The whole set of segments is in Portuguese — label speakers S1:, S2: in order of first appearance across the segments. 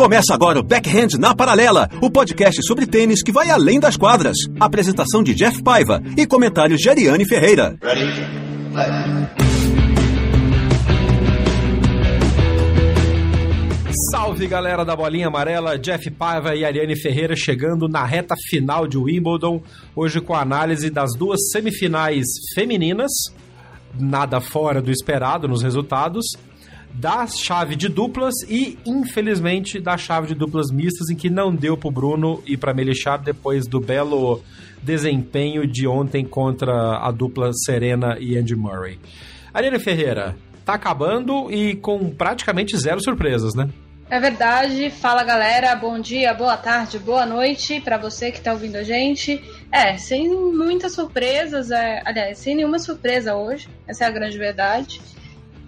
S1: Começa agora o Backhand na Paralela, o podcast sobre tênis que vai além das quadras. Apresentação de Jeff Paiva e comentários de Ariane Ferreira. Ready?
S2: Salve galera da bolinha amarela, Jeff Paiva e Ariane Ferreira chegando na reta final de Wimbledon, hoje com a análise das duas semifinais femininas, nada fora do esperado nos resultados, da chave de duplas e, infelizmente, da chave de duplas mistas, em que não deu pro Bruno e pra Melechar depois do belo desempenho de ontem contra a dupla Serena e Andy Murray. Ariane Ferreira, tá acabando e com praticamente zero surpresas, né?
S3: É verdade. Fala galera, bom dia, boa tarde, boa noite para você que tá ouvindo a gente. É, sem muitas surpresas, é, aliás, sem nenhuma surpresa hoje, essa é a grande verdade.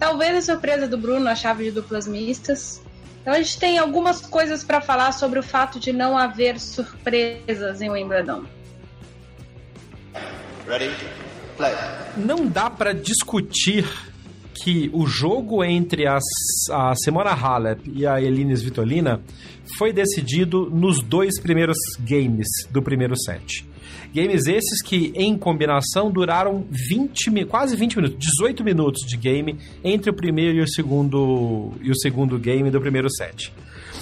S3: Talvez a surpresa do Bruno a chave de duplas mistas. Então a gente tem algumas coisas para falar sobre o fato de não haver surpresas em Wimbledon.
S2: Ready? Play. Não dá para discutir que o jogo entre as, a Simona Halep e a Elines Vitolina foi decidido nos dois primeiros games do primeiro set. Games esses que, em combinação, duraram 20, quase 20 minutos, 18 minutos de game entre o primeiro e o segundo, e o segundo game do primeiro set.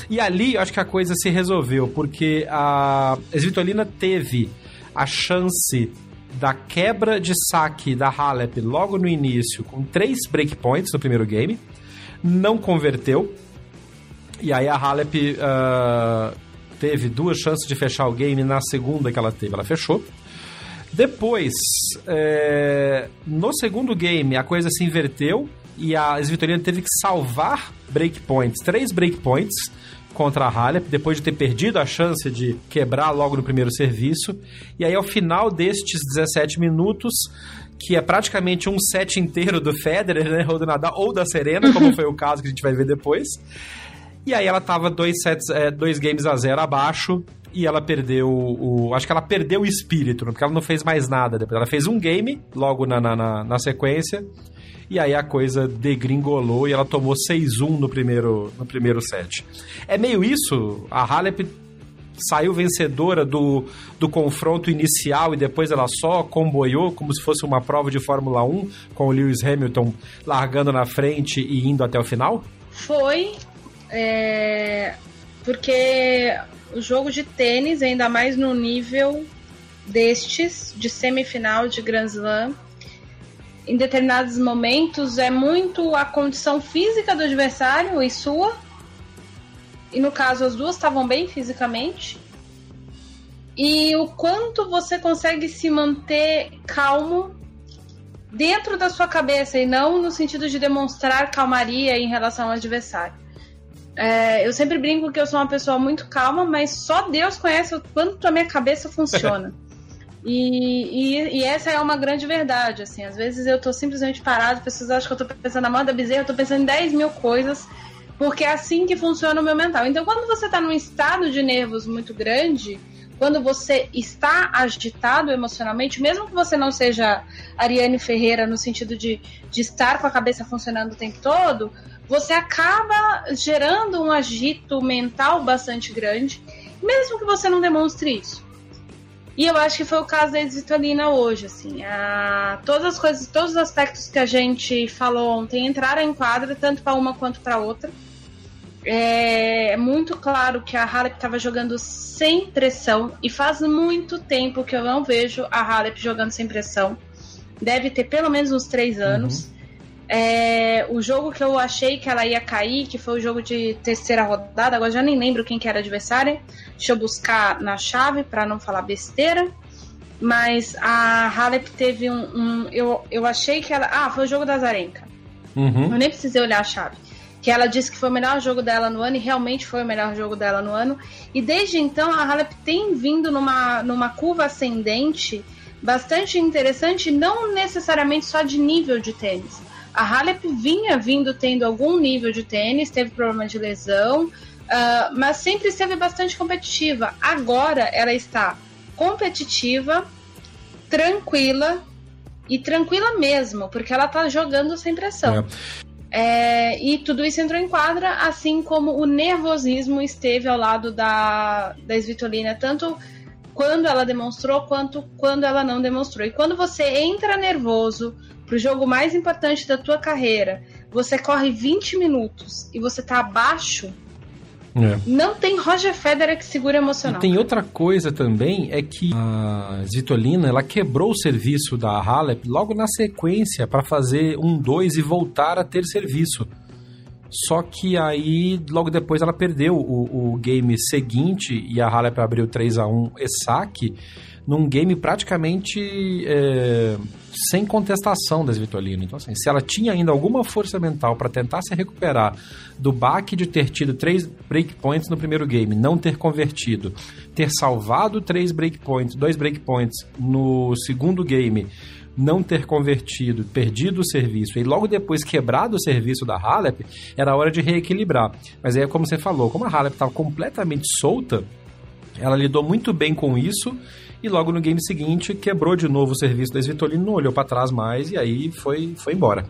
S2: E ali, acho que a coisa se resolveu, porque a Svitolina teve a chance da quebra de saque da Halep logo no início, com três breakpoints no primeiro game, não converteu. E aí a Halep uh, teve duas chances de fechar o game na segunda que ela teve, ela fechou. Depois, é, no segundo game, a coisa se inverteu e a Svitolina teve que salvar breakpoints, três breakpoints contra a Halep, depois de ter perdido a chance de quebrar logo no primeiro serviço. E aí, ao final destes 17 minutos, que é praticamente um set inteiro do Federer, né, ou do Nadal, ou da Serena, como foi o caso que a gente vai ver depois, e aí ela tava dois sets, é, dois games a zero abaixo e ela perdeu o. Acho que ela perdeu o espírito, porque ela não fez mais nada depois. Ela fez um game logo na, na, na, na sequência. E aí a coisa degringolou e ela tomou 6-1 no primeiro, no primeiro set. É meio isso, a Halep saiu vencedora do, do confronto inicial e depois ela só comboiou como se fosse uma prova de Fórmula 1 com o Lewis Hamilton largando na frente e indo até o final?
S3: Foi, é, porque o jogo de tênis, ainda mais no nível destes, de semifinal de Grand Slam, em determinados momentos é muito a condição física do adversário e sua. E no caso, as duas estavam bem fisicamente. E o quanto você consegue se manter calmo dentro da sua cabeça e não no sentido de demonstrar calmaria em relação ao adversário. É, eu sempre brinco que eu sou uma pessoa muito calma, mas só Deus conhece o quanto a minha cabeça funciona. E, e, e, essa é uma grande verdade, assim. Às vezes eu tô simplesmente parado, pessoas acham que eu tô pensando na moda bezerra, eu tô pensando em 10 mil coisas, porque é assim que funciona o meu mental. Então, quando você tá num estado de nervos muito grande, quando você está agitado emocionalmente, mesmo que você não seja Ariane Ferreira no sentido de, de estar com a cabeça funcionando o tempo todo, você acaba gerando um agito mental bastante grande, mesmo que você não demonstre isso. E eu acho que foi o caso da Exitolina hoje, assim. A, todas as coisas, todos os aspectos que a gente falou ontem entraram em quadra, tanto para uma quanto para outra. É muito claro que a Halep estava jogando sem pressão e faz muito tempo que eu não vejo a Halep jogando sem pressão. Deve ter pelo menos uns três anos. Uhum. É, o jogo que eu achei que ela ia cair, que foi o jogo de terceira rodada, agora já nem lembro quem que era adversário. Deixa eu buscar na chave para não falar besteira. mas a Halep teve um, um, eu, eu achei que ela. Ah, foi o jogo da Zarenka. Uhum. Eu nem precisei olhar a chave. Que ela disse que foi o melhor jogo dela no ano e realmente foi o melhor jogo dela no ano. E desde então a Halep tem vindo numa, numa curva ascendente bastante interessante, não necessariamente só de nível de tênis. A Halep vinha vindo tendo algum nível de tênis, teve problema de lesão, uh, mas sempre esteve bastante competitiva. Agora ela está competitiva, tranquila e tranquila mesmo, porque ela tá jogando sem pressão. É. É, e tudo isso entrou em quadra, assim como o nervosismo esteve ao lado da, da Svitolina, tanto quando ela demonstrou quanto quando ela não demonstrou. E quando você entra nervoso pro jogo mais importante da tua carreira, você corre 20 minutos e você tá abaixo é. Não tem Roger Federer que segura emocional.
S2: E tem outra coisa também, é que a Zitolina, ela quebrou o serviço da Halep logo na sequência para fazer um 2 e voltar a ter serviço. Só que aí, logo depois, ela perdeu o, o game seguinte e a Halep abriu 3 a 1 e saque num game praticamente é, sem contestação das Vitolino. Então, assim, se ela tinha ainda alguma força mental para tentar se recuperar do baque de ter tido três breakpoints no primeiro game, não ter convertido, ter salvado três breakpoints, dois breakpoints no segundo game, não ter convertido, perdido o serviço e logo depois quebrado o serviço da Halep, era hora de reequilibrar. Mas aí, como você falou, como a Halep estava completamente solta, ela lidou muito bem com isso e logo no game seguinte quebrou de novo o serviço da Svitolina, não olhou para trás mais e aí foi, foi embora.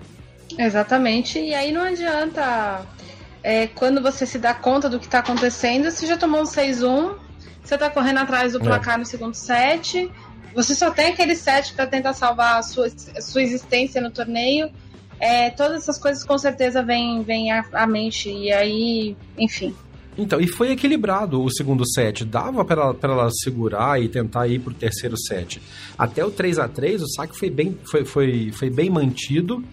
S3: Exatamente, e aí não adianta é, quando você se dá conta do que está acontecendo, você já tomou um 6-1, você está correndo atrás do é. placar é. no segundo set, você só tem aquele set para tentar salvar a sua, a sua existência no torneio. É, todas essas coisas com certeza vêm vem à, à mente, e aí, enfim,
S2: então, e foi equilibrado o segundo set. Dava para ela, segurar e tentar ir pro terceiro set. Até o 3 a 3 o saque foi bem, foi, foi, foi bem mantido.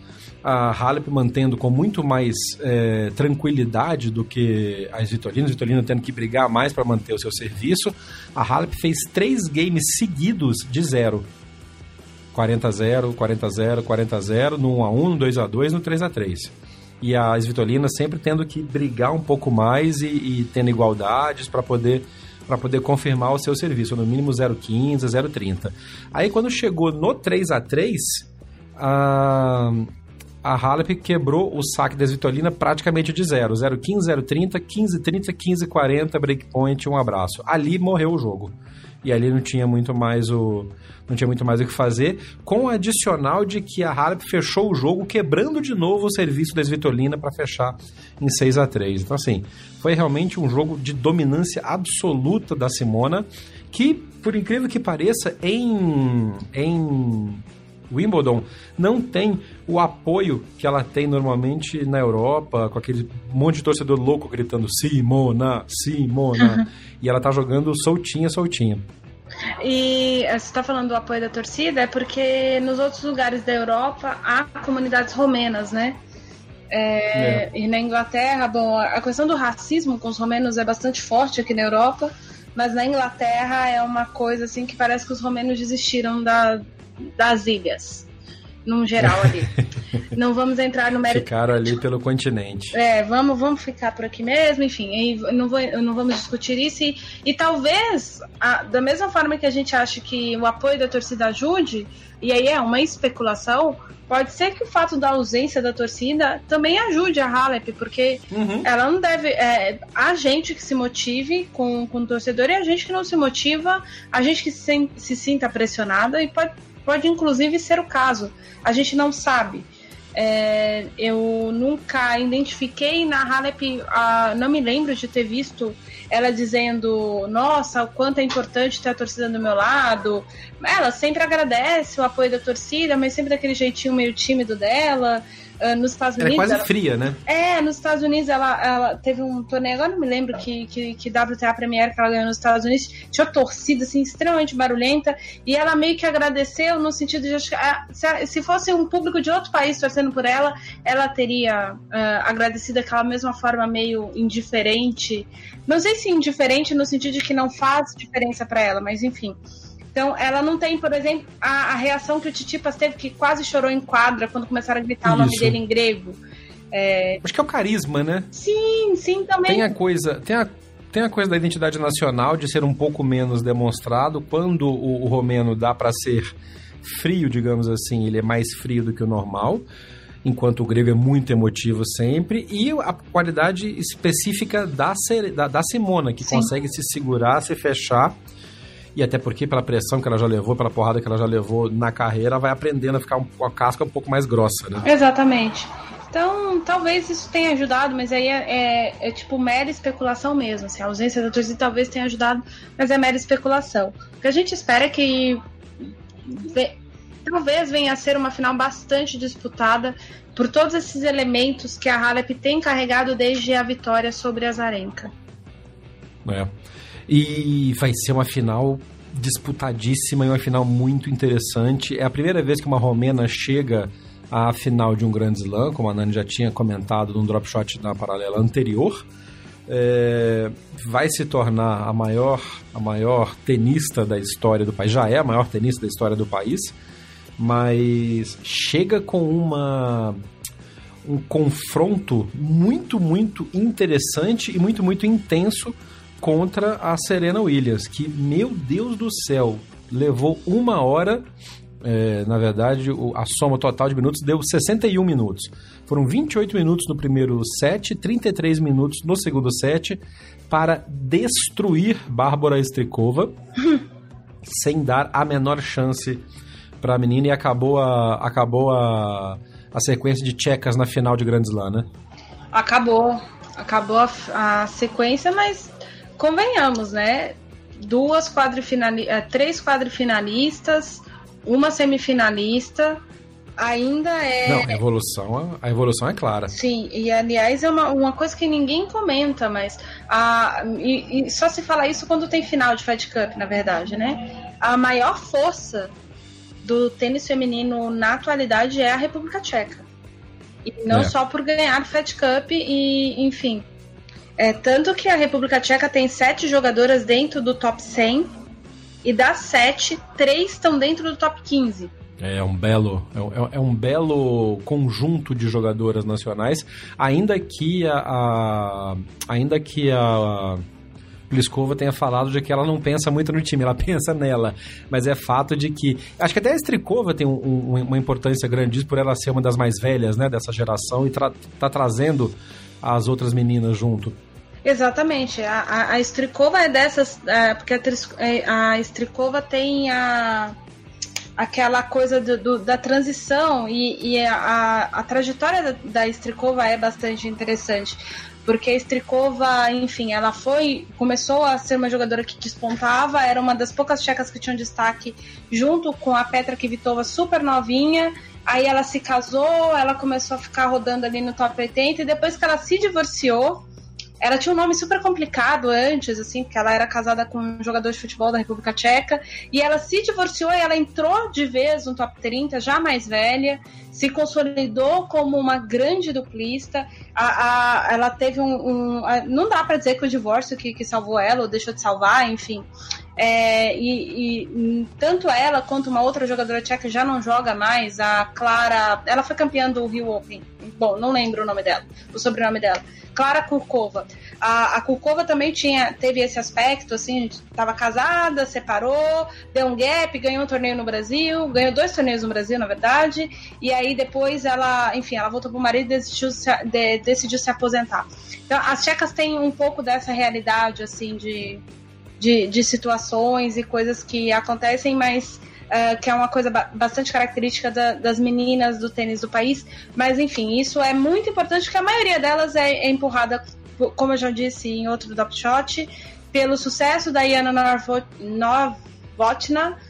S2: A Halep mantendo com muito mais é, tranquilidade do que as Vitolinas. Vitolina tendo que brigar mais para manter o seu serviço. A Halep fez três games seguidos de zero. 40 a 0, 40 a 0, 40 a 0, no 1 a 1, no 2 a 2, no 3 a 3 e as Vitolinas sempre tendo que brigar um pouco mais e, e tendo igualdades para poder para poder confirmar o seu serviço, no mínimo 0,15, 0,30. Aí quando chegou no 3 a 3 a, a Halep quebrou o saque das Vitolina praticamente de zero. 0,15, 0,30, 15,30, 15,40, breakpoint, um abraço. Ali morreu o jogo. E ali não tinha muito mais o não tinha muito mais o que fazer, com o adicional de que a Halep fechou o jogo quebrando de novo o serviço da Svitolina para fechar em 6 a 3 Então, assim, foi realmente um jogo de dominância absoluta da Simona, que, por incrível que pareça, em, em Wimbledon não tem o apoio que ela tem normalmente na Europa, com aquele monte de torcedor louco gritando Simona, Simona. Uhum. E ela tá jogando soltinha, soltinha.
S3: E eh, você está falando do apoio da torcida, é porque nos outros lugares da Europa há comunidades romenas, né? É, é. E na Inglaterra, bom, a questão do racismo com os romenos é bastante forte aqui na Europa, mas na Inglaterra é uma coisa assim que parece que os romenos desistiram da, das ilhas num geral ali. não vamos entrar no mérito.
S2: Ficaram ali pelo continente.
S3: É, vamos, vamos ficar por aqui mesmo, enfim, não, vou, não vamos discutir isso. E, e talvez, a, da mesma forma que a gente acha que o apoio da torcida ajude, e aí é uma especulação, pode ser que o fato da ausência da torcida também ajude a Halep, porque uhum. ela não deve. É, a gente que se motive com, com o torcedor e a gente que não se motiva, a gente que se, se sinta pressionada e pode Pode inclusive ser o caso, a gente não sabe. É, eu nunca identifiquei na Halep, a, não me lembro de ter visto ela dizendo: Nossa, o quanto é importante ter a torcida do meu lado. Ela sempre agradece o apoio da torcida, mas sempre daquele jeitinho meio tímido dela. Uh, nos Estados Unidos.
S2: Ela é quase
S3: ela...
S2: fria, né?
S3: É, nos Estados Unidos ela, ela teve um torneio, agora não me lembro que, que, que WTA Premier que ela ganhou nos Estados Unidos, tinha torcida assim, extremamente barulhenta, e ela meio que agradeceu no sentido de ah, se, se fosse um público de outro país torcendo por ela, ela teria uh, agradecido daquela mesma forma meio indiferente. Não sei se indiferente no sentido de que não faz diferença para ela, mas enfim Então, ela não tem, por exemplo, a, a reação que o Titipas teve, que quase chorou em quadra quando começaram a gritar Isso. o nome dele em grego.
S2: É... Acho que é o carisma, né?
S3: Sim, sim, também.
S2: Tem a coisa, tem a, tem a coisa da identidade nacional de ser um pouco menos demonstrado. Quando o, o romeno dá para ser frio, digamos assim, ele é mais frio do que o normal enquanto o grego é muito emotivo sempre, e a qualidade específica da, da, da Simona, que Sim. consegue se segurar, se fechar, e até porque pela pressão que ela já levou, pela porrada que ela já levou na carreira, vai aprendendo a ficar com a casca um pouco mais grossa, né?
S3: Exatamente. Então, talvez isso tenha ajudado, mas aí é, é, é, tipo mera especulação mesmo. Assim, a ausência da torcida talvez tenha ajudado, mas é mera especulação. O que a gente espera é que talvez venha a ser uma final bastante disputada por todos esses elementos que a Halep tem carregado desde a vitória sobre a Zarenka.
S2: É. E vai ser uma final disputadíssima e uma final muito interessante. É a primeira vez que uma romena chega à final de um grande slam, como a Nani já tinha comentado num drop shot na paralela anterior. É, vai se tornar a maior, a maior tenista da história do país, já é a maior tenista da história do país mas chega com uma um confronto muito, muito interessante e muito, muito intenso contra a Serena Williams, que, meu Deus do céu, levou uma hora. É, na verdade, a soma total de minutos deu 61 minutos. Foram 28 minutos no primeiro set, 33 minutos no segundo set, para destruir Bárbara Strikova, sem dar a menor chance para a menina e acabou a, acabou a, a sequência de tchecas na final de Grand Slam, né?
S3: Acabou. Acabou a, a sequência, mas convenhamos, né? Duas quadrifinalistas, é, três quadrifinalistas, uma semifinalista, ainda é.
S2: Não, a evolução, a evolução é clara.
S3: Sim, e aliás é uma, uma coisa que ninguém comenta, mas a, e, e só se fala isso quando tem final de Fed Cup, na verdade, né? A maior força do tênis feminino na atualidade é a República Tcheca. E não é. só por ganhar o Fed Cup e, enfim. É, tanto que a República Tcheca tem sete jogadoras dentro do top 100 e das sete, três estão dentro do top 15.
S2: É um belo, é, é um belo conjunto de jogadoras nacionais, ainda que a, a ainda que a Pliskova tenha falado de que ela não pensa muito no time, ela pensa nela. Mas é fato de que. Acho que até a Strikova tem um, um, uma importância grande por ela ser uma das mais velhas né, dessa geração e tra tá trazendo as outras meninas junto.
S3: Exatamente. A, a, a Strikova é dessas. É, porque a, é, a Strikova tem a aquela coisa do, do, da transição e, e a, a, trajetória da, da Strikova é bastante interessante porque a Strikova, enfim, ela foi, começou a ser uma jogadora que despontava, era uma das poucas tchecas que tinham destaque junto com a Petra Kvitova super novinha. Aí ela se casou, ela começou a ficar rodando ali no top 80 e depois que ela se divorciou, ela tinha um nome super complicado antes, assim, porque ela era casada com um jogador de futebol da República Tcheca. E ela se divorciou e ela entrou de vez no top 30, já mais velha, se consolidou como uma grande duplista. A, a, ela teve um. um a, não dá para dizer que o divórcio que, que salvou ela ou deixou de salvar, enfim. É, e, e, tanto ela quanto uma outra jogadora tcheca já não joga mais, a Clara. Ela foi campeã do Rio Open. Bom, não lembro o nome dela, o sobrenome dela. Clara Kurkova. A, a Kurkova também tinha, teve esse aspecto, assim, estava casada, separou, deu um gap, ganhou um torneio no Brasil, ganhou dois torneios no Brasil, na verdade, e aí depois ela, enfim, ela voltou pro marido e decidiu se, de, decidiu se aposentar. Então, as tchecas têm um pouco dessa realidade, assim, de, de, de situações e coisas que acontecem, mas uh, que é uma coisa ba bastante característica da, das meninas do tênis do país. Mas, enfim, isso é muito importante porque a maioria delas é, é empurrada, como eu já disse em outro Drop Shot, pelo sucesso da Iana Novotna.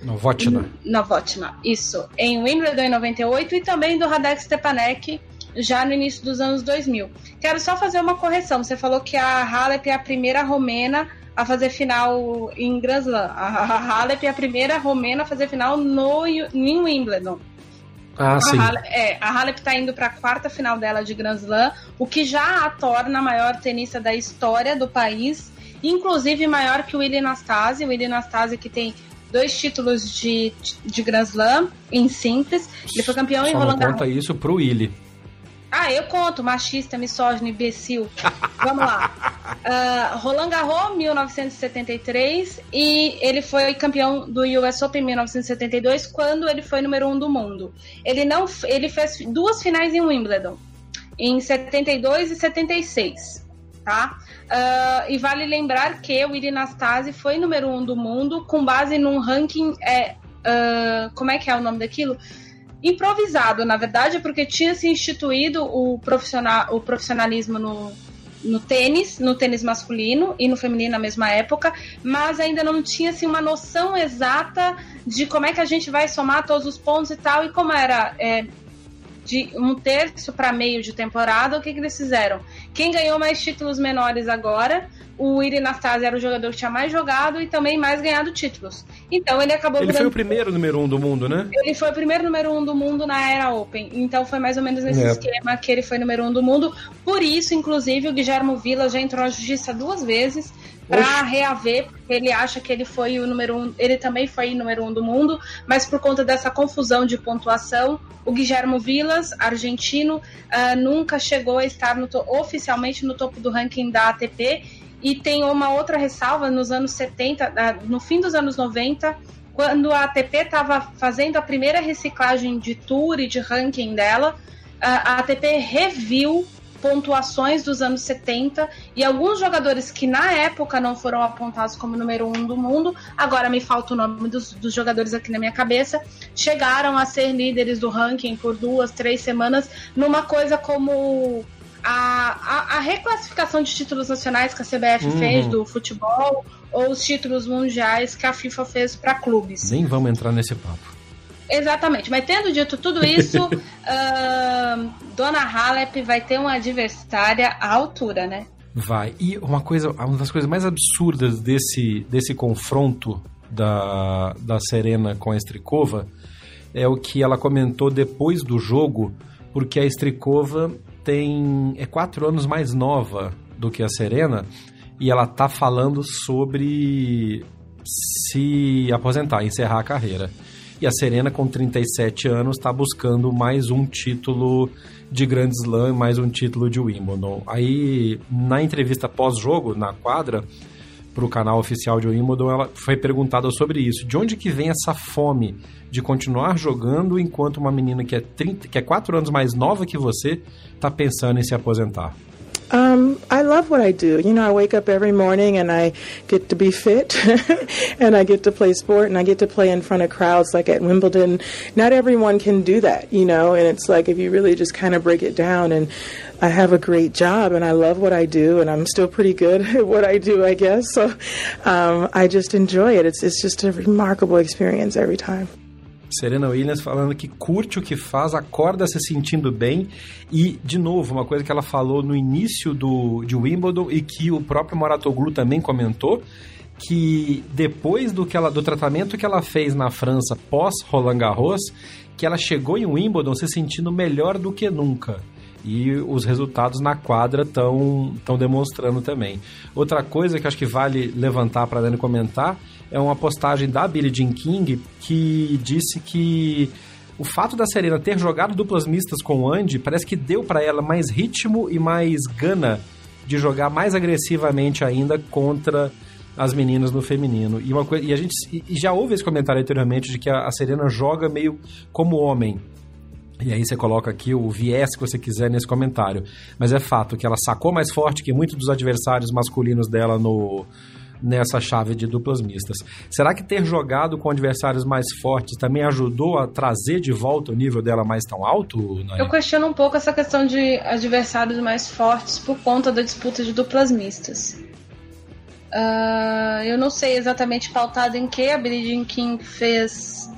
S2: Novotna.
S3: Novotna, isso. Em Wimbledon em 98 e também do Radek Stepanek já no início dos anos 2000. Quero só fazer uma correção. Você falou que a Halep é a primeira romena a fazer final em Grand Slam. A Halep é a primeira romena a fazer final no em Wimbledon.
S2: Ah, a sim.
S3: Halep, é, a Halep está indo para a quarta final dela de Grand Slam, o que já a torna a maior tenista da história do país, inclusive maior que o Willie Nastase. O Willie Nastase que tem dois títulos de, de Grand Slam em simples. Ele foi campeão
S2: Só
S3: em Roland
S2: Garros. conta isso pro Willy.
S3: Ah, eu conto, machista, misógino, imbecil. Vamos lá. Uh, Roland Garros, 1973, e ele foi campeão do US Open em 1972, quando ele foi número um do mundo. Ele não, ele fez duas finais em Wimbledon, em 72 e 76, tá? Uh, e vale lembrar que o Iri Nastase foi número um do mundo com base num ranking, é, uh, como é que é o nome daquilo? Improvisado, na verdade, porque tinha se instituído o, profissional, o profissionalismo no, no tênis, no tênis masculino e no feminino na mesma época, mas ainda não tinha assim, uma noção exata de como é que a gente vai somar todos os pontos e tal, e como era é, de um terço para meio de temporada, o que, que eles fizeram? Quem ganhou mais títulos menores agora o Iri Nastase era o jogador que tinha mais jogado e também mais ganhado títulos. Então ele acabou.
S2: Ele foi o primeiro número um do mundo, né?
S3: Ele foi o primeiro número um do mundo na era Open. Então foi mais ou menos nesse é. esquema que ele foi número um do mundo. Por isso, inclusive, o Guilherme Villa já entrou na justiça duas vezes para reaver, porque ele acha que ele foi o número um, ele também foi o número um do mundo, mas por conta dessa confusão de pontuação, o Guilherme Vilas, argentino, uh, nunca chegou a estar no oficialmente no topo do ranking da ATP e tem uma outra ressalva nos anos 70, no fim dos anos 90, quando a ATP estava fazendo a primeira reciclagem de tour e de ranking dela, a ATP reviu pontuações dos anos 70 e alguns jogadores que na época não foram apontados como número um do mundo, agora me falta o nome dos, dos, jogadores aqui na minha cabeça, chegaram a ser líderes do ranking por duas, três semanas, numa coisa como a, a, a, reclassificação de títulos nacionais que a CBF uhum. fez do futebol ou os títulos mundiais que a FIFA fez para clubes.
S2: Nem vamos entrar nesse papo.
S3: Exatamente, mas tendo dito tudo isso, uh, Dona Halep vai ter uma adversária à altura, né?
S2: Vai. E uma coisa, uma das coisas mais absurdas desse, desse confronto da, da Serena com a Strikova é o que ela comentou depois do jogo, porque a Strikova tem é quatro anos mais nova do que a Serena e ela tá falando sobre se aposentar, encerrar a carreira. E a Serena, com 37 anos, está buscando mais um título de Grand Slam, mais um título de Wimbledon. Aí, na entrevista pós-jogo, na quadra, para o canal oficial de Wimbledon, ela foi perguntada sobre isso. De onde que vem essa fome de continuar jogando enquanto uma menina que é, 30, que é 4 anos mais nova que você está pensando em se aposentar?
S4: Um, I love what I do. You know, I wake up every morning and I get to be fit and I get to play sport and I get to play in front of crowds like at Wimbledon. Not everyone can do that, you know, and it's like if you really just kind of break it down and I have a great job and I love what I do and I'm still pretty good at what I do, I guess. So um, I just enjoy it. It's, it's just a remarkable experience every time.
S2: Serena Williams falando que curte o que faz, acorda se sentindo bem. E, de novo, uma coisa que ela falou no início do, de Wimbledon e que o próprio Moratoglu também comentou, que depois do, que ela, do tratamento que ela fez na França pós Roland Garros, que ela chegou em Wimbledon se sentindo melhor do que nunca e os resultados na quadra estão demonstrando também. Outra coisa que acho que vale levantar para Dani comentar é uma postagem da Billie Jean King que disse que o fato da Serena ter jogado duplas mistas com o Andy parece que deu para ela mais ritmo e mais gana de jogar mais agressivamente ainda contra as meninas no feminino. E, uma coisa, e a gente e já houve esse comentário anteriormente de que a, a Serena joga meio como homem. E aí você coloca aqui o viés que você quiser nesse comentário. Mas é fato que ela sacou mais forte que muitos dos adversários masculinos dela no, nessa chave de duplas mistas. Será que ter jogado com adversários mais fortes também ajudou a trazer de volta o nível dela mais tão alto?
S3: Eu questiono um pouco essa questão de adversários mais fortes por conta da disputa de duplas mistas. Uh, eu não sei exatamente pautado em que a Jean King fez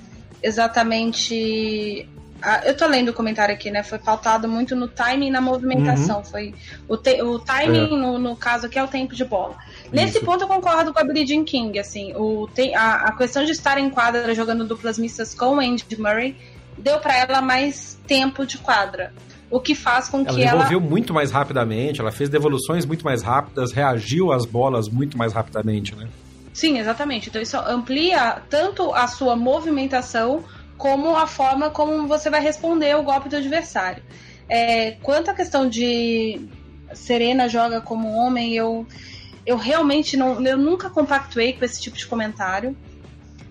S3: exatamente ah, eu tô lendo o comentário aqui, né? Foi pautado muito no timing e na movimentação. Uhum. Foi o, te, o timing, é. no, no, caso aqui, é o tempo de bola. Nesse Isso. ponto eu concordo com a Jean King, assim, o, te, a, a questão de estar em quadra jogando duplas mistas com o Andy Murray deu para ela mais tempo de quadra. O que faz com que
S2: ela. devolveu muito mais rapidamente, ela fez devoluções muito mais rápidas, reagiu às bolas muito mais rapidamente, né?
S3: Sim, exatamente. Então isso amplia tanto a sua movimentação como a forma como você vai responder ao golpe do adversário. É, quanto à questão de Serena joga como homem, eu, eu realmente não, eu nunca compactuei com esse tipo de comentário.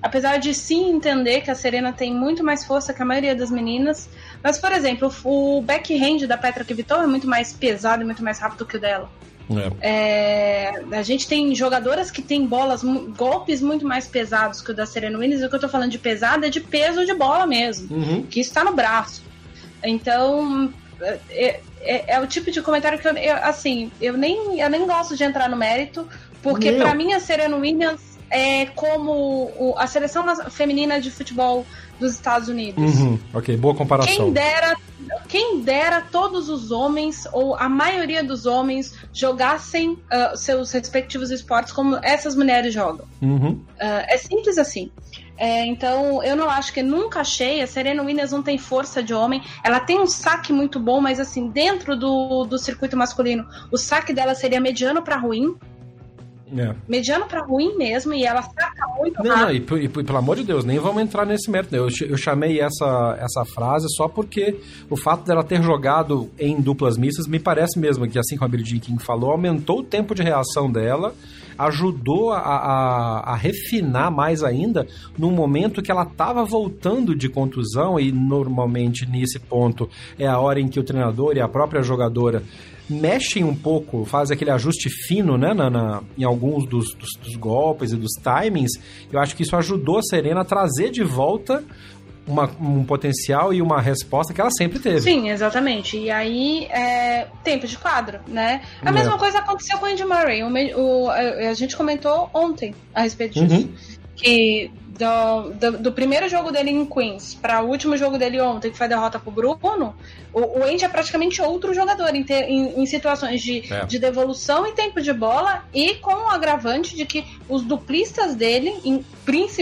S3: Apesar de sim entender que a Serena tem muito mais força que a maioria das meninas. Mas, por exemplo, o backhand da Petra Kvitova é muito mais pesado e muito mais rápido que o dela. É. É, a gente tem jogadoras que têm bolas, golpes muito mais pesados que o da Serena Williams. O que eu tô falando de pesado é de peso de bola mesmo, uhum. que está no braço. Então, é, é, é, o tipo de comentário que eu, eu, assim, eu nem, eu nem gosto de entrar no mérito, porque para mim a Serena Williams é como o, a seleção feminina de futebol dos Estados Unidos.
S2: Uhum, ok, boa comparação.
S3: Quem dera, quem dera todos os homens, ou a maioria dos homens, jogassem uh, seus respectivos esportes como essas mulheres jogam. Uhum. Uh, é simples assim. É, então, eu não acho que nunca achei. A Serena Williams não tem força de homem. Ela tem um saque muito bom, mas assim, dentro do, do circuito masculino, o saque dela seria mediano para ruim. É. Mediano para ruim mesmo, e ela saca muito não.
S2: Não, e, e, e, pelo amor de Deus, nem vamos entrar nesse mérito. Eu, eu chamei essa, essa frase só porque o fato dela ter jogado em duplas mistas me parece mesmo que, assim como a Billie Jean King falou, aumentou o tempo de reação dela, ajudou a, a, a refinar mais ainda no momento que ela estava voltando de contusão, e normalmente nesse ponto é a hora em que o treinador e a própria jogadora mexem um pouco, fazem aquele ajuste fino, né, na, na em alguns dos, dos, dos, golpes e dos timings, eu acho que isso ajudou a Serena a trazer de volta uma, um potencial e uma resposta que ela sempre teve.
S3: Sim, exatamente. E aí, é, tempo de quadro, né? A é. mesma coisa aconteceu com o Andy Murray. O, o, a, a, gente comentou ontem a respeito disso. Uhum. Que do, do, do, primeiro jogo dele em Queens para o último jogo dele ontem, que foi a derrota pro Bruno, o, o Andy é praticamente outro jogador em, ter, em, em situações de, é. de devolução e tempo de bola e com o agravante de que os duplistas dele, in,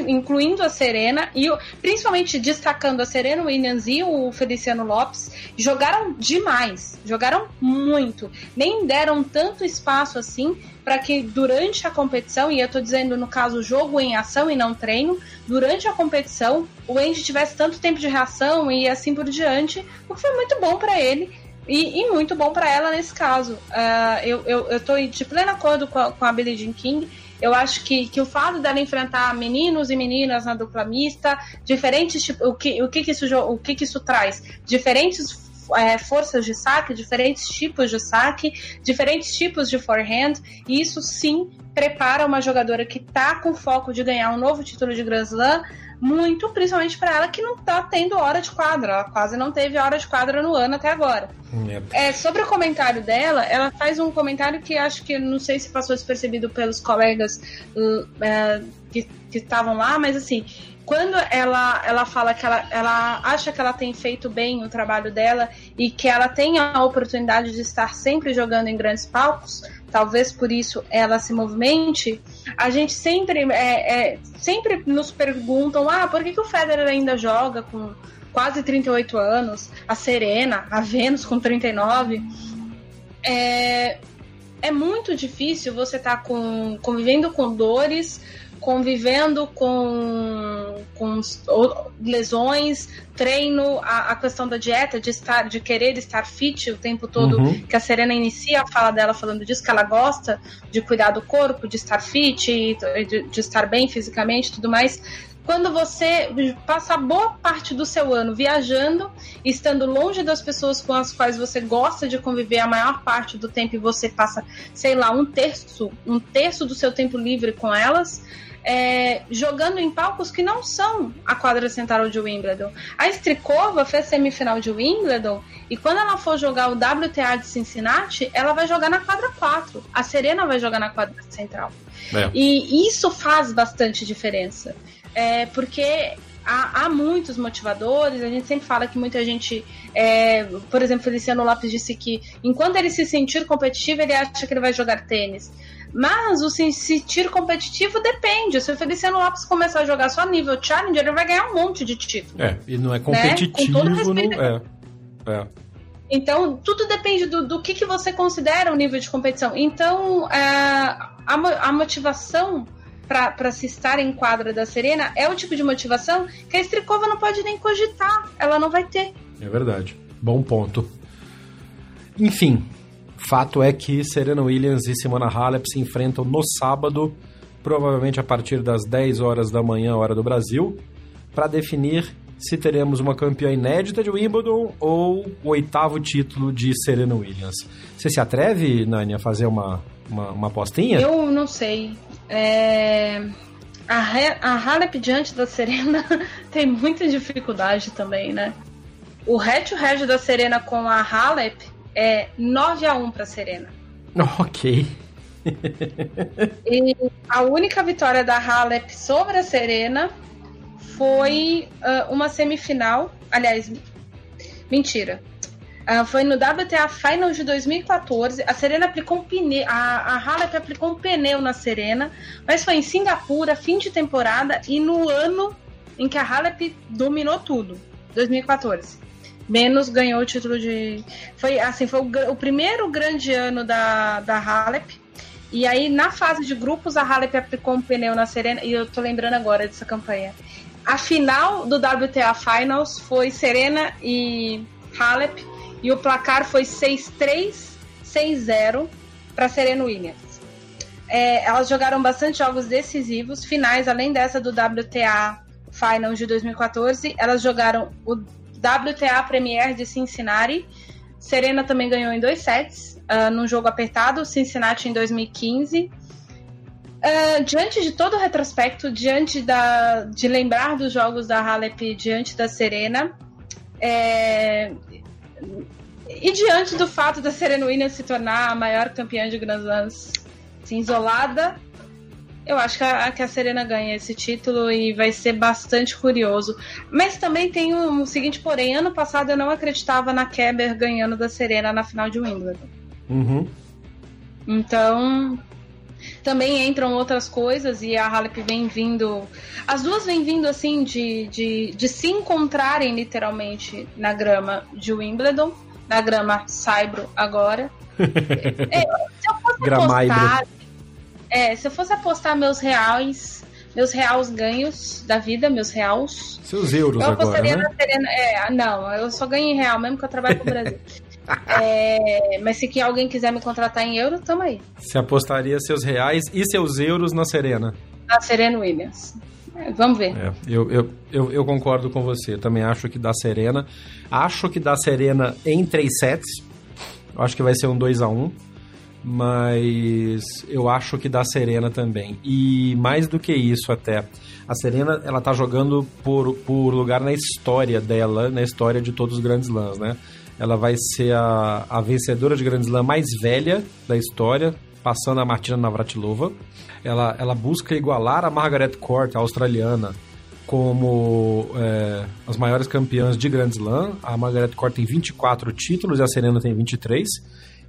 S3: incluindo a Serena e principalmente destacando a Serena Williams e o Feliciano Lopes, jogaram demais, jogaram muito, nem deram tanto espaço assim para que durante a competição, e eu estou dizendo no caso jogo em ação e não treino, durante a competição o Andy tivesse tanto tempo de reação e assim por diante, o que foi muito bom para ele e, e, muito bom para ela nesse caso. Uh, eu, eu, eu de pleno acordo com a, com a Billie Jean King. Eu acho que, que o fato dela enfrentar meninos e meninas na dupla mista, diferentes tipo, o que o que, isso o que isso traz, diferentes é, forças de saque, diferentes tipos de saque, diferentes tipos de forehand, e isso sim prepara uma jogadora que está com foco de ganhar um novo título de Grand Slam muito, principalmente para ela que não está tendo hora de quadra. Ela quase não teve hora de quadra no ano até agora. É, sobre o comentário dela, ela faz um comentário que acho que não sei se passou despercebido pelos colegas uh, é, que estavam lá, mas assim, quando ela, ela fala que ela, ela acha que ela tem feito bem o trabalho dela e que ela tem a oportunidade de estar sempre jogando em grandes palcos, talvez por isso ela se movimente, a gente sempre, é, é, sempre nos perguntam: ah, por que, que o Federer ainda joga com quase 38 anos, a Serena, a Vênus com 39? É, é muito difícil você estar tá com, convivendo com dores convivendo com, com lesões, treino, a, a, questão da dieta, de estar, de querer estar fit o tempo todo, uhum. que a Serena inicia a fala dela falando disso, que ela gosta de cuidar do corpo, de estar fit, de, de estar bem fisicamente tudo mais. Quando você passa boa parte do seu ano viajando, estando longe das pessoas com as quais você gosta de conviver a maior parte do tempo e você passa, sei lá, um terço, um terço do seu tempo livre com elas, é, jogando em palcos que não são a quadra central de Wimbledon. A Strikova fez semifinal de Wimbledon e quando ela for jogar o WTA de Cincinnati, ela vai jogar na quadra 4. A Serena vai jogar na quadra central. É. E isso faz bastante diferença. É, porque há, há, muitos motivadores, a gente sempre fala que muita gente, é, por exemplo, Feliciano Lopes disse que enquanto ele se sentir competitivo, ele acha que ele vai jogar tênis. Mas o sentir competitivo depende. Se o Feliciano Lopes começar a jogar só nível Challenger, ele vai ganhar um monte de título.
S2: É, e não é competitivo, né? não é. é.
S3: Então, tudo depende do, do que, que você considera o nível de competição. Então, é, a, a motivação para se estar em quadra da Serena é o tipo de motivação que a Strikova não pode nem cogitar. Ela não vai ter.
S2: É verdade. Bom ponto. Enfim, fato é que Serena Williams e Simona Halep se enfrentam no sábado, provavelmente a partir das 10 horas da manhã, hora do Brasil, para definir se teremos uma campeã inédita de Wimbledon ou o oitavo título de Serena Williams. Você se atreve, Nani, a fazer uma, uma, uma apostinha?
S3: Eu não sei. É... A, a Halep diante da Serena tem muita dificuldade também, né? O head-to-head da Serena com a Halep é 9 a 1 para Serena.
S2: Ok.
S3: e a única vitória da Halep sobre a Serena foi uh, uma semifinal. Aliás, mentira. Uh, foi no WTA Finals de 2014. A Serena aplicou um pneu. A, a Halep aplicou um pneu na Serena, mas foi em Singapura, fim de temporada, e no ano em que a Halep dominou tudo 2014. Menos ganhou o título de. Foi assim, foi o, o primeiro grande ano da, da Halep. E aí, na fase de grupos, a Halep aplicou um pneu na Serena. E eu tô lembrando agora dessa campanha. A final do WTA Finals foi Serena e Halep e o placar foi 6-3, 6-0 para Serena Williams. É, elas jogaram bastante jogos decisivos, finais, além dessa do WTA Finals de 2014. Elas jogaram o WTA Premier de Cincinnati. Serena também ganhou em dois sets, uh, num jogo apertado, Cincinnati em 2015. Uh, diante de todo o retrospecto, diante da, de lembrar dos jogos da Halep diante da Serena, é, e diante do fato da Serena Williams se tornar a maior campeã de Grand Slams assim, isolada, eu acho que a, que a, Serena ganha esse título e vai ser bastante curioso. Mas também tem o um, um seguinte, porém, ano passado eu não acreditava na Keber ganhando da Serena na final de Wimbledon.
S2: Uhum.
S3: Então, também entram outras coisas e a Halep vem vindo. As duas vêm vindo assim de, de, de se encontrarem literalmente na grama de Wimbledon, na grama Saibro agora. é, se eu fosse apostar, é, se eu fosse apostar meus reais, meus reais ganhos da vida, meus reais.
S2: Seus euros eu agora, né? na
S3: Serena. É, não, eu só ganho em real, mesmo que eu trabalhe pro Brasil. É, mas se que alguém quiser me contratar em euro, tamo aí.
S2: Você apostaria seus reais e seus euros na Serena?
S3: Na Serena Williams. É, vamos ver.
S2: É, eu, eu, eu, eu, concordo com você. Também acho que dá Serena. Acho que dá Serena em três sets. Acho que vai ser um 2 a 1 um, Mas eu acho que dá Serena também. E mais do que isso até. A Serena, ela tá jogando por, por lugar na história dela, na história de todos os grandes lãs, né? Ela vai ser a, a vencedora de Grand Slam mais velha da história, passando a Martina Navratilova. Ela, ela busca igualar a Margaret Court, a australiana, como é, as maiores campeãs de Grand Slam. A Margaret Court tem 24 títulos e a Serena tem 23.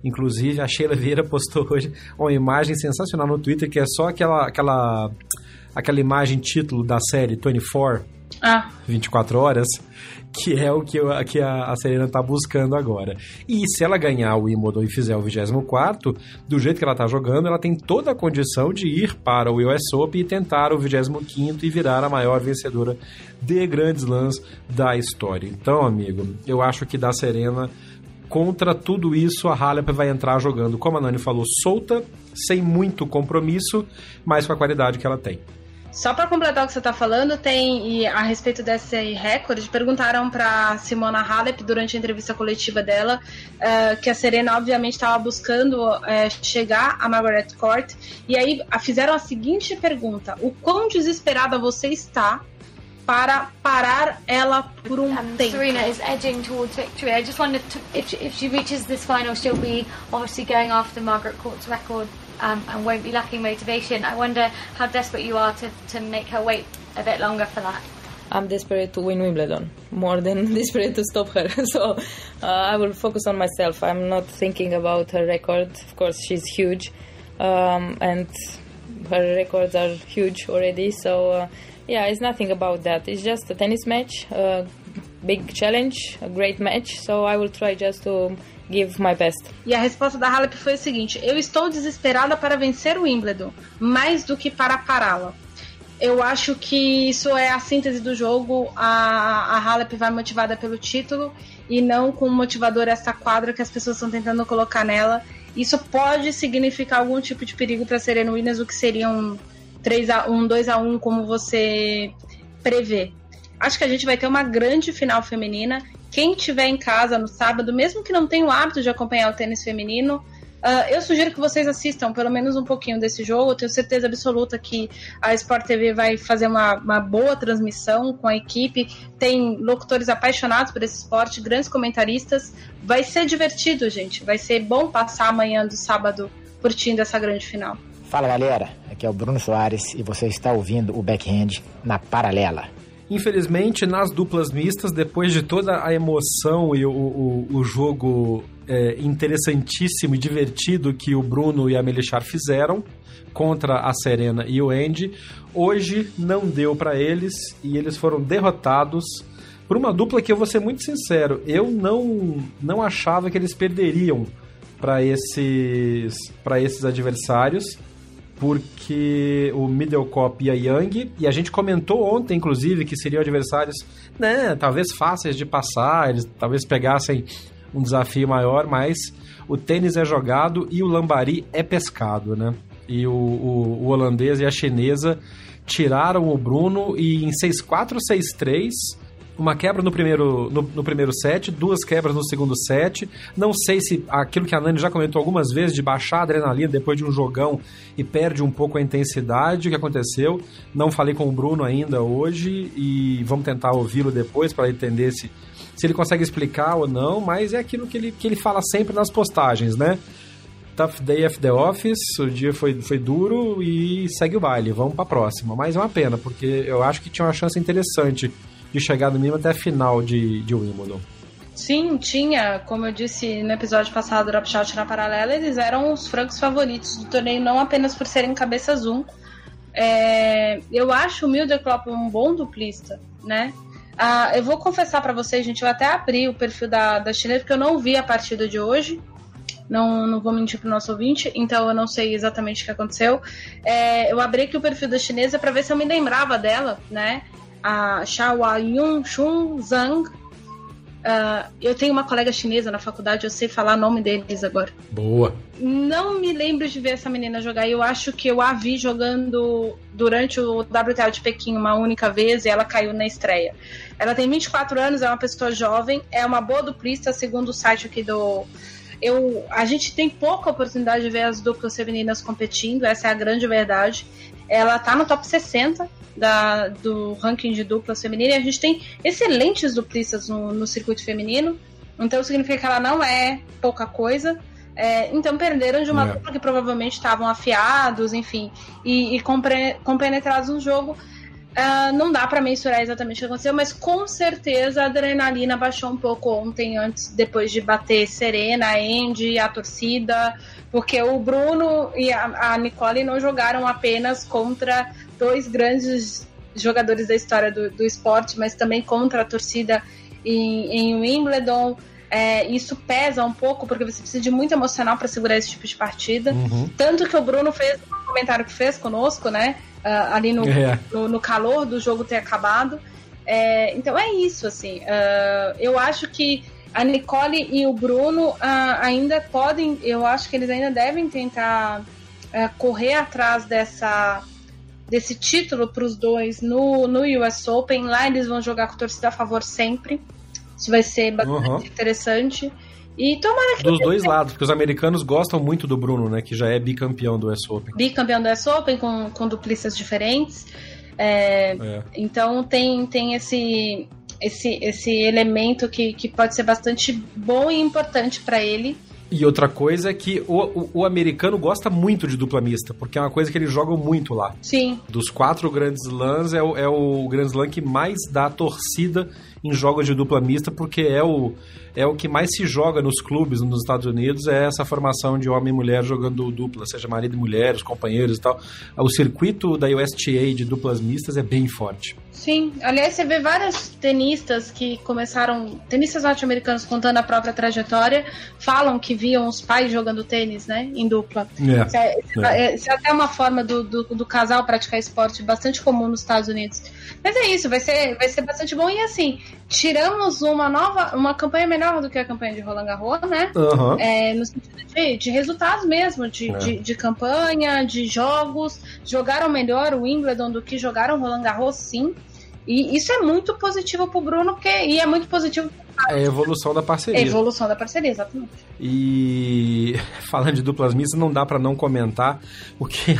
S2: Inclusive, a Sheila Vieira postou hoje uma imagem sensacional no Twitter, que é só aquela, aquela, aquela imagem título da série 24,
S3: ah.
S2: 24 horas, que é o que, que a, a Serena está buscando agora. E se ela ganhar o Wimbledon e fizer o 24 do jeito que ela está jogando, ela tem toda a condição de ir para o US Open e tentar o 25 e virar a maior vencedora de grandes lãs da história. Então, amigo, eu acho que da Serena contra tudo isso, a Halep vai entrar jogando, como a Nani falou, solta, sem muito compromisso, mas com a qualidade que ela tem.
S3: Só para completar o que você está falando, tem a respeito desse recorde, perguntaram para Simona Halep durante a entrevista coletiva dela uh, que a Serena obviamente estava buscando uh, chegar a Margaret Court e aí fizeram a seguinte pergunta: o quão desesperada você está para parar ela por um um, tempo.
S5: Serena is edging towards victory. I just wondered if, if she reaches this final, she'll be obviously going after Margaret Court's record um, and won't be lacking motivation. I wonder how desperate you are to, to make her wait a bit longer for that.
S4: I'm desperate to win Wimbledon more than desperate to stop her. so uh, I will focus on myself. I'm not thinking about her record. Of course, she's huge, um, and her records are huge already. So uh, yeah, it's nothing about that. It's just a tennis match. a
S6: big challenge, a great match. So I will try just to give my best.
S3: E a resposta da Halep foi o seguinte: Eu estou desesperada para vencer o Wimbledon, mais do que para pará-la. Eu acho que isso é a síntese do jogo. A, a Halep vai motivada pelo título e não com motivador essa quadra que as pessoas estão tentando colocar nela. Isso pode significar algum tipo de perigo para Serena Williams, o que seria um 3 a 1, 2 a 1 como você prevê. Acho que a gente vai ter uma grande final feminina. Quem tiver em casa no sábado, mesmo que não tenha o hábito de acompanhar o tênis feminino, Uh, eu sugiro que vocês assistam pelo menos um pouquinho desse jogo. Eu tenho certeza absoluta que a Sport TV vai fazer uma, uma boa transmissão com a equipe. Tem locutores apaixonados por esse esporte, grandes comentaristas. Vai ser divertido, gente. Vai ser bom passar amanhã do sábado curtindo essa grande final.
S7: Fala galera, aqui é o Bruno Soares e você está ouvindo o Backhand na Paralela.
S2: Infelizmente, nas duplas mistas, depois de toda a emoção e o, o, o jogo é, interessantíssimo e divertido que o Bruno e a Melechar fizeram contra a Serena e o Andy, hoje não deu para eles e eles foram derrotados por uma dupla que eu vou ser muito sincero, eu não, não achava que eles perderiam para esses, esses adversários porque o Middlecop e a Young, e a gente comentou ontem, inclusive, que seriam adversários, né, talvez fáceis de passar, eles talvez pegassem um desafio maior, mas o tênis é jogado e o lambari é pescado, né? E o, o, o holandês e a chinesa tiraram o Bruno e em 6-4, 6-3 uma quebra no primeiro, no, no, primeiro set, duas quebras no segundo set. Não sei se aquilo que a Nani já comentou algumas vezes, de baixar a adrenalina depois de um jogão e perde um pouco a intensidade, o que aconteceu. Não falei com o Bruno ainda hoje e vamos tentar ouvi-lo depois para entender se, se ele consegue explicar ou não, mas é aquilo que ele, que ele fala sempre nas postagens, né? Tough day of the office, o dia foi, foi duro e segue o baile, vamos para a próxima. Mas é uma pena, porque eu acho que tinha uma chance interessante de chegar no mínimo até a final de, de Wimbledon.
S3: Sim, tinha, como eu disse no episódio passado do Drop Shot na paralela, eles eram os francos favoritos do torneio, não apenas por serem cabeça zoom. É, eu acho o Milder Klopp um bom duplista, né? Ah, eu vou confessar para vocês, gente, eu até abri o perfil da, da chinesa, porque eu não vi a partida de hoje. Não, não vou mentir pro nosso ouvinte, então eu não sei exatamente o que aconteceu. É, eu abri aqui o perfil da chinesa para ver se eu me lembrava dela, né? A Xiaoa Yun Shun Zhang. Uh, eu tenho uma colega chinesa na faculdade, eu sei falar o nome deles agora.
S2: Boa.
S3: Não me lembro de ver essa menina jogar. Eu acho que eu a vi jogando durante o WTA de Pequim uma única vez e ela caiu na estreia. Ela tem 24 anos, é uma pessoa jovem, é uma boa duplista, segundo o site aqui do. Eu, a gente tem pouca oportunidade de ver as duplas femininas competindo, essa é a grande verdade. Ela tá no top 60 da, do ranking de duplas feminina. E a gente tem excelentes duplistas no, no circuito feminino. Então significa que ela não é pouca coisa. É, então perderam de uma é. dupla que provavelmente estavam afiados, enfim, e, e compre, compenetrados no jogo. Uh, não dá para mensurar exatamente o que aconteceu, mas com certeza a adrenalina baixou um pouco ontem, antes, depois de bater Serena, a Andy, a torcida, porque o Bruno e a, a Nicole não jogaram apenas contra dois grandes jogadores da história do, do esporte, mas também contra a torcida em, em Wimbledon. É, isso pesa um pouco porque você precisa de muito emocional para segurar esse tipo de partida. Uhum. Tanto que o Bruno fez um comentário que fez conosco, né? Uh, ali no, é. no, no, calor do jogo ter acabado. É, então é isso, assim. Uh, eu acho que a Nicole e o Bruno uh, ainda podem, eu acho que eles ainda devem tentar correr atrás dessa desse título para os dois no, no US Open. Lá eles vão jogar com torcida a favor sempre. Isso vai ser bastante uhum. interessante. E tomara que.
S2: Dos dois lados, porque os americanos gostam muito do Bruno, né? Que já é bicampeão do US Open.
S3: Bicampeão do US Open, com, com duplistas diferentes. É, é. Então tem, tem esse, esse, esse elemento que, que pode ser bastante bom e importante para ele.
S2: E outra coisa é que o, o, o, americano gosta muito de dupla mista, porque é uma coisa que eles jogam muito lá.
S3: Sim.
S2: Dos quatro grandes lãs, é o, é o Grand Slam que mais dá torcida em jogos de dupla mista, porque é o, é o que mais se joga nos clubes nos Estados Unidos, é essa formação de homem e mulher jogando dupla, seja marido e mulher, os companheiros e tal. O circuito da USTA de duplas mistas é bem forte.
S3: Sim, aliás, você vê vários tenistas que começaram, tenistas norte-americanos contando a própria trajetória, falam que viam os pais jogando tênis, né, em dupla. É, isso, é, é. isso é até uma forma do, do, do, casal praticar esporte bastante comum nos Estados Unidos. Mas é isso, vai ser, vai ser bastante bom. E assim, tiramos uma nova, uma campanha melhor do que a campanha de Roland Garros, né? Uhum. É, no sentido de, de resultados mesmo, de, é. de, de, campanha, de jogos. Jogaram melhor o Wimbledon do que jogaram Roland Garros, sim. E isso é muito positivo pro Bruno, porque, e é muito positivo
S2: é a evolução da parceria. É
S3: a evolução da parceria, exatamente.
S2: E falando de duplas mistas, não dá para não comentar o que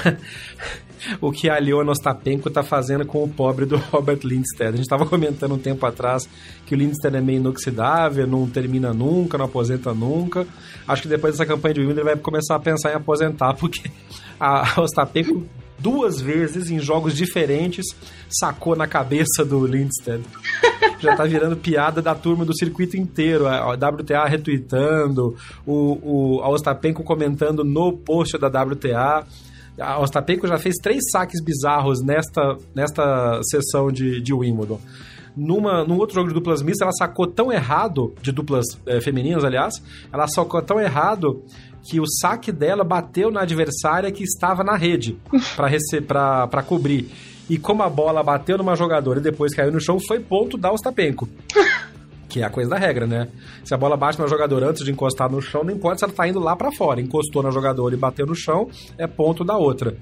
S2: o que a Leona Ostapenko tá fazendo com o pobre do Robert Lindstedt. A gente estava comentando um tempo atrás que o Lindstedt é meio inoxidável, não termina nunca, não aposenta nunca. Acho que depois dessa campanha de Wimbledon ele vai começar a pensar em aposentar, porque a Ostapenko duas vezes em jogos diferentes sacou na cabeça do Lindstedt. Já tá virando piada da turma do circuito inteiro. A WTA retweetando, o, o, a Ostapenko comentando no post da WTA. A Ostapenko já fez três saques bizarros nesta, nesta sessão de, de Wimbledon. Numa, num outro jogo de duplas mistas, ela sacou tão errado, de duplas é, femininas, aliás, ela sacou tão errado que o saque dela bateu na adversária que estava na rede para cobrir. E como a bola bateu numa jogadora e depois caiu no chão, foi ponto da Ostapenko. Que é a coisa da regra, né? Se a bola bate na jogadora antes de encostar no chão, não importa se ela tá indo lá para fora. Encostou na jogadora e bateu no chão, é ponto da outra.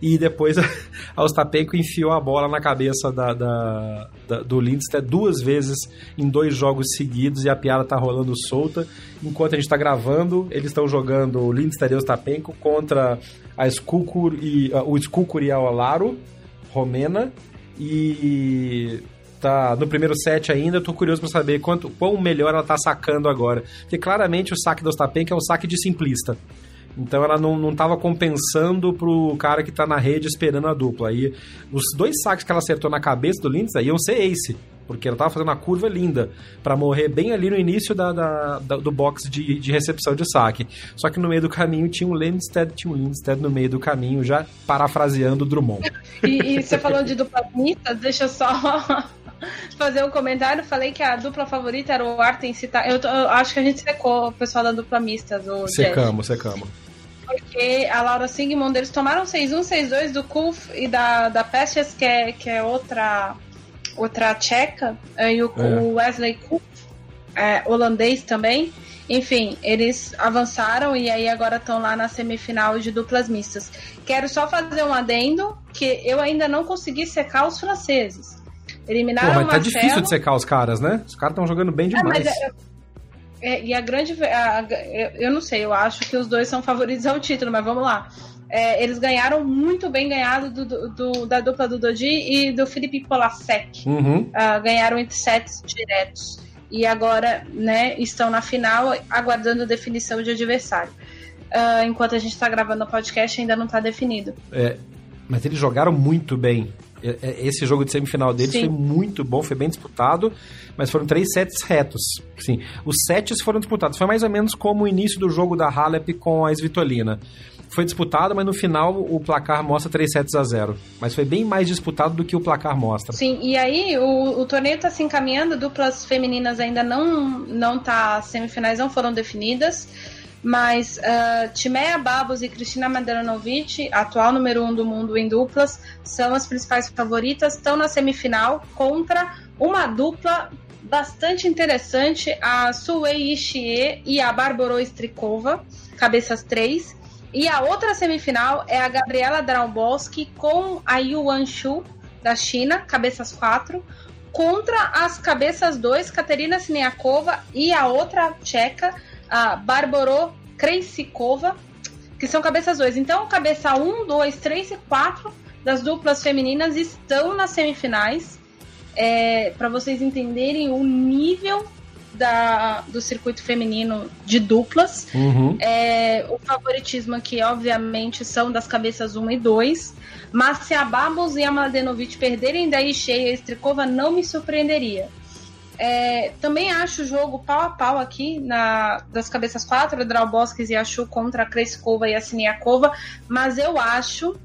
S2: E depois a Ostapenko enfiou a bola na cabeça da, da, da, do Lindstedt duas vezes em dois jogos seguidos e a piada tá rolando solta. Enquanto a gente tá gravando, eles estão jogando o Lindstedt e Ostapenko contra a Skukur e, uh, o Skukur e a Olaro, romena. E tá no primeiro set ainda, eu tô curioso para saber quanto quão melhor ela tá sacando agora. Porque claramente o saque do Ostapenko é um saque de simplista. Então ela não, não tava compensando pro cara que tá na rede esperando a dupla. Aí os dois saques que ela acertou na cabeça do Lindsay iam ser ace. Porque ela tava fazendo uma curva linda para morrer bem ali no início da, da, da, do box de, de recepção de saque. Só que no meio do caminho tinha um Lindstedt, tinha um Lindstedt no meio do caminho, já parafraseando o Drummond.
S3: E, e você falou de dupla bonita, deixa eu só fazer um comentário. Falei que a dupla favorita era o Arten Citar. Eu, eu, acho que a gente secou o pessoal da dupla mista.
S2: secamos, secamos
S3: porque a Laura Sigmund, eles tomaram 6-1, 6-2 do Kulf e da, da Pestes, que é, que é outra, outra tcheca, e o, é. o Wesley Kulf, é, holandês também. Enfim, eles avançaram e aí agora estão lá na semifinal de duplas mistas. Quero só fazer um adendo que eu ainda não consegui secar os franceses. Eliminaram Pô, mas
S2: tá difícil de secar os caras, né? Os caras estão jogando bem demais. É, é,
S3: e a grande. A, eu não sei, eu acho que os dois são favoritos ao título, mas vamos lá. É, eles ganharam muito bem ganhado do, do, do, da dupla do Dodi e do Felipe Polasek. Uhum. Uh, ganharam entre sets diretos. E agora né, estão na final aguardando a definição de adversário. Uh, enquanto a gente está gravando o podcast, ainda não está definido.
S2: É, mas eles jogaram muito bem. Esse jogo de semifinal deles Sim. foi muito bom, foi bem disputado mas foram três sets retos. Sim, os sets foram disputados. Foi mais ou menos como o início do jogo da Halep com a Svitolina. Foi disputado, mas no final o placar mostra 3 sets a 0. Mas foi bem mais disputado do que o placar mostra.
S3: Sim, e aí o, o torneio está se encaminhando, duplas femininas ainda não, não tá, semifinais não foram definidas. Mas uh, Timea Babos e Cristina Madranovic, atual número um do mundo em duplas, são as principais favoritas, estão na semifinal contra uma dupla bastante interessante, a Suei Ishii e a Barbaro Strikova, cabeças 3. E a outra semifinal é a Gabriela Draubowski com a Yuan Shu, da China, cabeças 4, contra as cabeças 2, Katerina Siniakova e a outra tcheca, a Barbaro Krejcikova, que são cabeças 2. Então, cabeça 1, 2, 3 e 4 das duplas femininas estão nas semifinais é, para vocês entenderem o nível da, do circuito feminino de duplas. Uhum. É, o favoritismo aqui, obviamente, são das cabeças 1 e 2. Mas se a Babos e a Mladenovic perderem da Ishei e a Strikova, não me surpreenderia. É, também acho o jogo pau a pau aqui na, das cabeças quatro, Drauboskis e Achu contra a Kreskova e a Siniakova, mas eu acho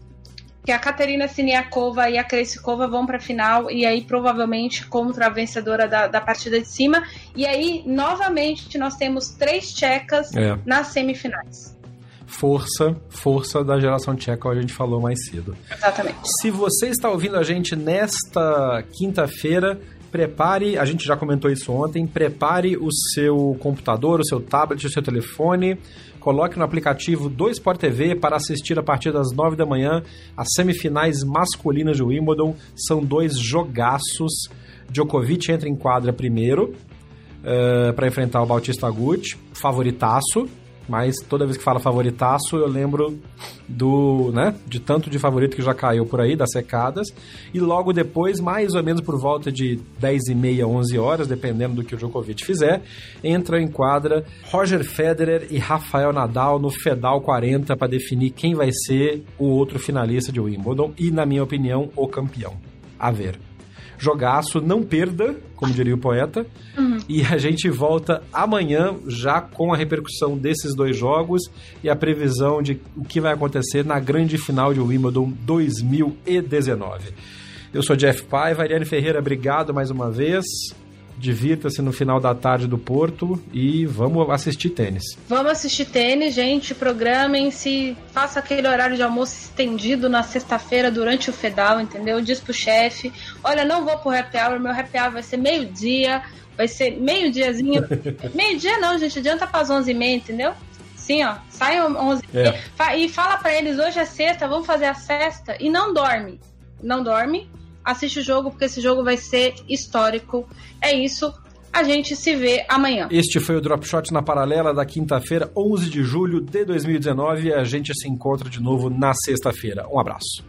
S3: que a Katerina Siniakova e a Kreskova vão para a final e aí provavelmente contra a vencedora da, da partida de cima. E aí, novamente, nós temos três tchecas é. nas semifinais
S2: força, força da geração tcheca, como a gente falou mais cedo.
S3: Exatamente.
S2: Se você está ouvindo a gente nesta quinta-feira, prepare, a gente já comentou isso ontem, prepare o seu computador, o seu tablet, o seu telefone, coloque no aplicativo do Sport TV para assistir a partir das 9 da manhã as semifinais masculinas de Wimbledon. São dois jogaços. Djokovic entra em quadra primeiro uh, eh, para enfrentar o Bautista Agut, favoritaço mas toda vez que fala favoritaço, eu lembro do, né, de tanto de favorito que já caiu por aí, das secadas, e logo depois, mais ou menos por volta de 10 e meia, 11 horas, dependendo do que o Djokovic fizer, entra em quadra Roger Federer e Rafael Nadal no Fedal 40 para definir quem vai ser o outro finalista de Wimbledon e, na minha opinião, o campeão. A ver jogaço, não perda, como diria o poeta. Uhum. E a gente volta amanhã já com a repercussão desses dois jogos e a previsão de o que vai acontecer na grande final de Wimbledon 2019. Eu sou Jeff Paiva, Ariane Ferreira, obrigado mais uma vez divirta-se no final da tarde do Porto e vamos assistir tênis.
S3: Vamos assistir tênis, gente. Programem-se, faça aquele horário de almoço estendido na sexta-feira durante o Fedal, entendeu? Diz pro chefe: olha, não vou pro happy hour, meu happy hour vai ser meio-dia, vai ser meio-diazinho. meio-dia não, gente, adianta para as 11h30, entendeu? Sim, ó, sai 11 é. e fala para eles: hoje é sexta, vamos fazer a festa e não dorme. Não dorme, assiste o jogo, porque esse jogo vai ser histórico. É isso. A gente se vê amanhã.
S2: Este foi o Drop Shot na paralela da quinta-feira, 11 de julho de 2019. E a gente se encontra de novo na sexta-feira. Um abraço.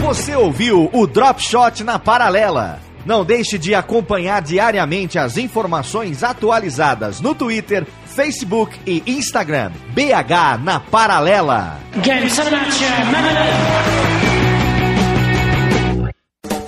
S8: Você ouviu o Drop Shot na paralela. Não deixe de acompanhar diariamente as informações atualizadas no Twitter, Facebook e Instagram. BH na Paralela.